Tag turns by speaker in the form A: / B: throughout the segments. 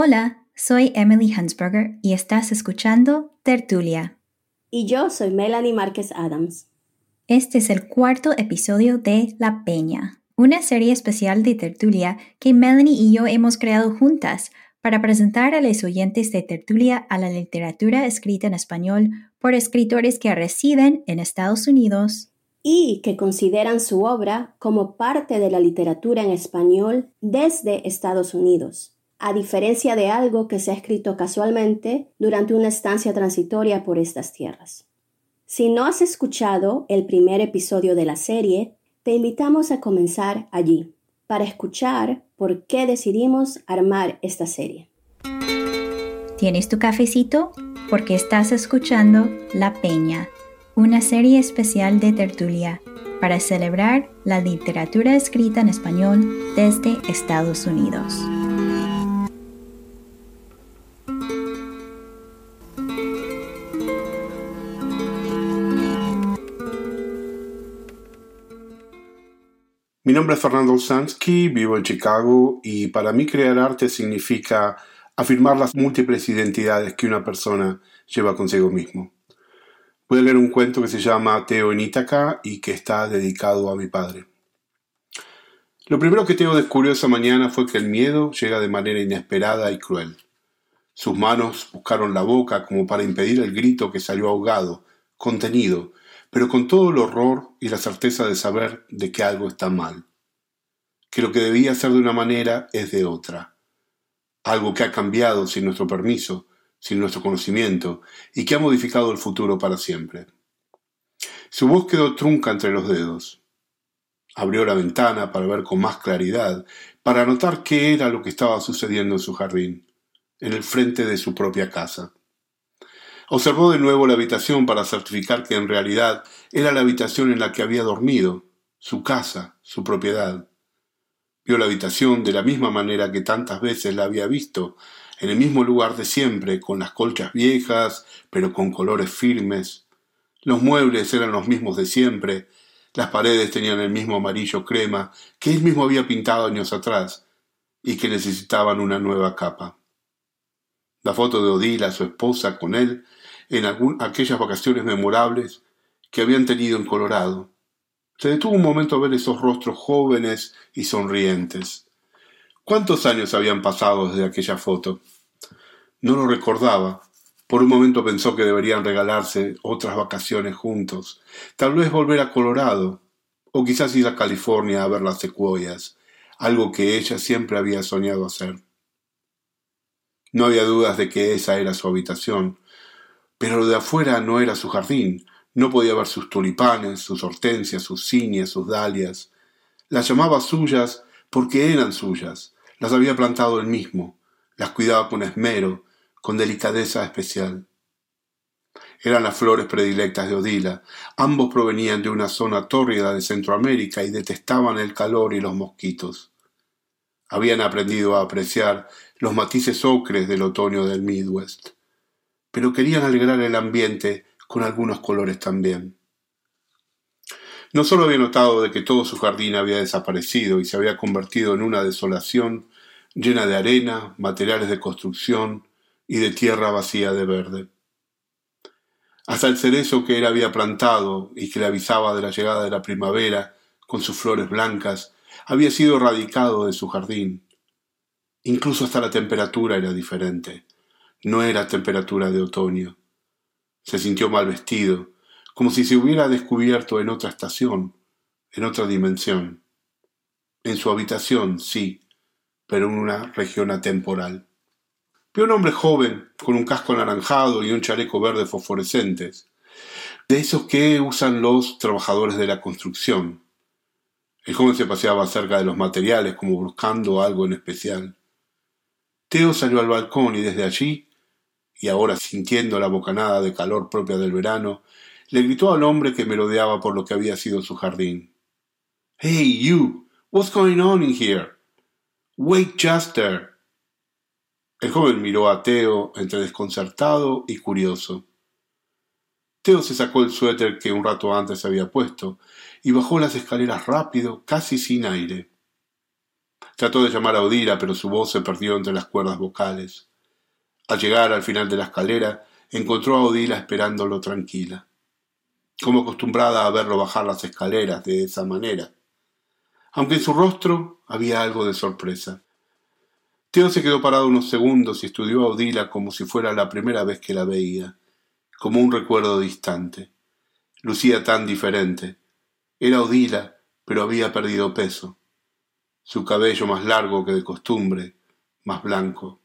A: Hola, soy Emily Hansberger y estás escuchando Tertulia.
B: Y yo soy Melanie Márquez Adams.
A: Este es el cuarto episodio de La Peña, una serie especial de Tertulia que Melanie y yo hemos creado juntas para presentar a los oyentes de Tertulia a la literatura escrita en español por escritores que residen en Estados Unidos
B: y que consideran su obra como parte de la literatura en español desde Estados Unidos a diferencia de algo que se ha escrito casualmente durante una estancia transitoria por estas tierras. Si no has escuchado el primer episodio de la serie, te invitamos a comenzar allí, para escuchar por qué decidimos armar esta serie.
A: ¿Tienes tu cafecito? Porque estás escuchando La Peña, una serie especial de tertulia para celebrar la literatura escrita en español desde Estados Unidos.
C: Mi nombre es Fernando Olsansky, vivo en Chicago y para mí crear arte significa afirmar las múltiples identidades que una persona lleva consigo mismo. Voy leer un cuento que se llama Teo en Ítaca y que está dedicado a mi padre. Lo primero que Teo descubrió esa mañana fue que el miedo llega de manera inesperada y cruel. Sus manos buscaron la boca como para impedir el grito que salió ahogado, contenido, pero con todo el horror y la certeza de saber de que algo está mal, que lo que debía ser de una manera es de otra, algo que ha cambiado sin nuestro permiso, sin nuestro conocimiento, y que ha modificado el futuro para siempre. Su voz quedó trunca entre los dedos. Abrió la ventana para ver con más claridad, para notar qué era lo que estaba sucediendo en su jardín, en el frente de su propia casa. Observó de nuevo la habitación para certificar que en realidad era la habitación en la que había dormido, su casa, su propiedad. Vio la habitación de la misma manera que tantas veces la había visto, en el mismo lugar de siempre, con las colchas viejas, pero con colores firmes. Los muebles eran los mismos de siempre, las paredes tenían el mismo amarillo crema que él mismo había pintado años atrás y que necesitaban una nueva capa. La foto de Odila, su esposa, con él, en aquellas vacaciones memorables que habían tenido en Colorado. Se detuvo un momento a ver esos rostros jóvenes y sonrientes. ¿Cuántos años habían pasado desde aquella foto? No lo recordaba. Por un momento pensó que deberían regalarse otras vacaciones juntos, tal vez volver a Colorado, o quizás ir a California a ver las secuoyas, algo que ella siempre había soñado hacer. No había dudas de que esa era su habitación, pero lo de afuera no era su jardín, no podía ver sus tulipanes, sus hortensias, sus cinias, sus dalias. Las llamaba suyas porque eran suyas, las había plantado él mismo, las cuidaba con esmero, con delicadeza especial. Eran las flores predilectas de Odila. Ambos provenían de una zona tórrida de Centroamérica y detestaban el calor y los mosquitos. Habían aprendido a apreciar los matices ocres del otoño del Midwest pero querían alegrar el ambiente con algunos colores también. No solo había notado de que todo su jardín había desaparecido y se había convertido en una desolación llena de arena, materiales de construcción y de tierra vacía de verde. Hasta el cerezo que él había plantado y que le avisaba de la llegada de la primavera con sus flores blancas había sido erradicado de su jardín. Incluso hasta la temperatura era diferente. No era temperatura de otoño. Se sintió mal vestido, como si se hubiera descubierto en otra estación, en otra dimensión. En su habitación, sí, pero en una región atemporal. Vio un hombre joven, con un casco anaranjado y un chaleco verde fosforescentes, de esos que usan los trabajadores de la construcción. El joven se paseaba cerca de los materiales como buscando algo en especial. Teo salió al balcón y desde allí y ahora sintiendo la bocanada de calor propia del verano, le gritó al hombre que merodeaba por lo que había sido su jardín. Hey, you! What's going on in here? Wait just there. El joven miró a Teo entre desconcertado y curioso. Teo se sacó el suéter que un rato antes había puesto y bajó las escaleras rápido, casi sin aire. Trató de llamar a Odila, pero su voz se perdió entre las cuerdas vocales. Al llegar al final de la escalera, encontró a Odila esperándolo tranquila, como acostumbrada a verlo bajar las escaleras de esa manera. Aunque en su rostro había algo de sorpresa. Teo se quedó parado unos segundos y estudió a Odila como si fuera la primera vez que la veía, como un recuerdo distante. Lucía tan diferente. Era Odila, pero había perdido peso. Su cabello más largo que de costumbre, más blanco.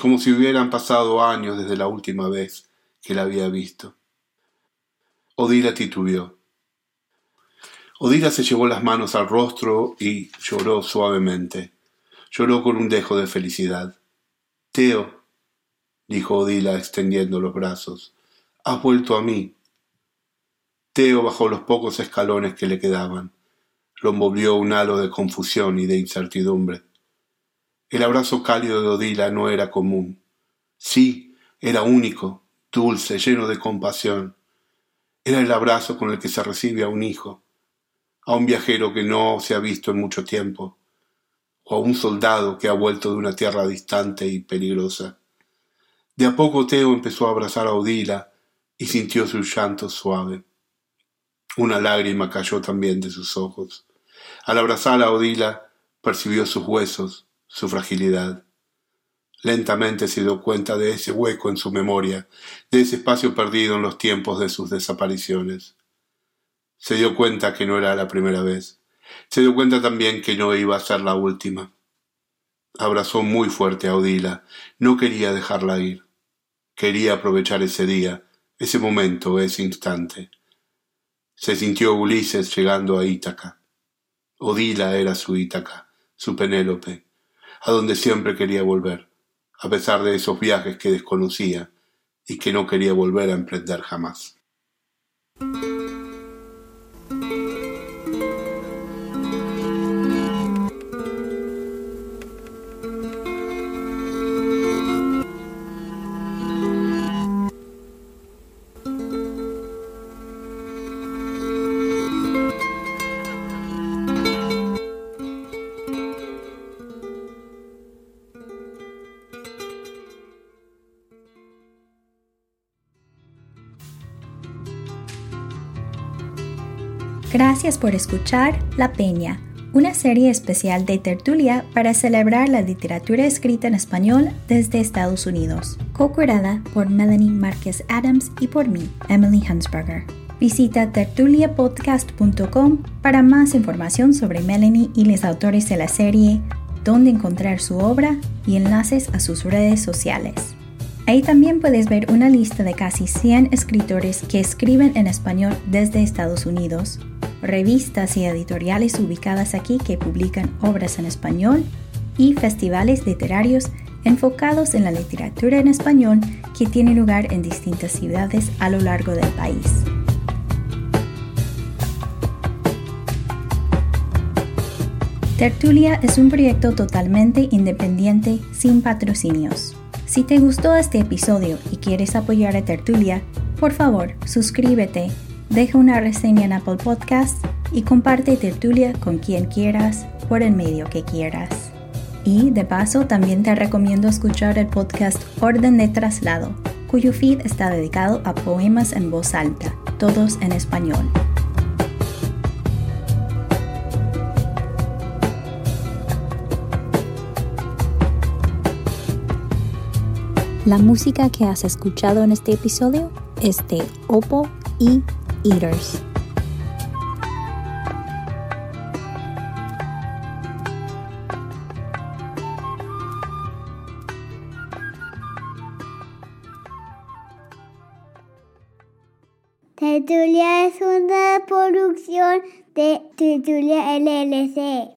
C: Como si hubieran pasado años desde la última vez que la había visto. Odila titubeó. Odila se llevó las manos al rostro y lloró suavemente. Lloró con un dejo de felicidad. Teo, dijo Odila extendiendo los brazos, has vuelto a mí. Teo bajó los pocos escalones que le quedaban. Lo envolvió un halo de confusión y de incertidumbre. El abrazo cálido de Odila no era común. Sí, era único, dulce, lleno de compasión. Era el abrazo con el que se recibe a un hijo, a un viajero que no se ha visto en mucho tiempo, o a un soldado que ha vuelto de una tierra distante y peligrosa. De a poco Teo empezó a abrazar a Odila y sintió su llanto suave. Una lágrima cayó también de sus ojos. Al abrazar a Odila, percibió sus huesos, su fragilidad. Lentamente se dio cuenta de ese hueco en su memoria, de ese espacio perdido en los tiempos de sus desapariciones. Se dio cuenta que no era la primera vez. Se dio cuenta también que no iba a ser la última. Abrazó muy fuerte a Odila. No quería dejarla ir. Quería aprovechar ese día, ese momento, ese instante. Se sintió Ulises llegando a Ítaca. Odila era su Ítaca, su Penélope, a donde siempre quería volver, a pesar de esos viajes que desconocía y que no quería volver a emprender jamás.
A: Gracias por escuchar La Peña, una serie especial de tertulia para celebrar la literatura escrita en español desde Estados Unidos, co-curada por Melanie Márquez Adams y por mí, Emily Hansberger. Visita tertuliapodcast.com para más información sobre Melanie y los autores de la serie, dónde encontrar su obra y enlaces a sus redes sociales. Ahí también puedes ver una lista de casi 100 escritores que escriben en español desde Estados Unidos, revistas y editoriales ubicadas aquí que publican obras en español y festivales literarios enfocados en la literatura en español que tienen lugar en distintas ciudades a lo largo del país. Tertulia es un proyecto totalmente independiente sin patrocinios. Si te gustó este episodio y quieres apoyar a Tertulia, por favor, suscríbete, deja una reseña en Apple Podcasts y comparte Tertulia con quien quieras por el medio que quieras. Y de paso, también te recomiendo escuchar el podcast Orden de Traslado, cuyo feed está dedicado a poemas en voz alta, todos en español. La música que has escuchado en este episodio es de Oppo y Eaters.
D: Tertulia es una producción de Tertulia LLC.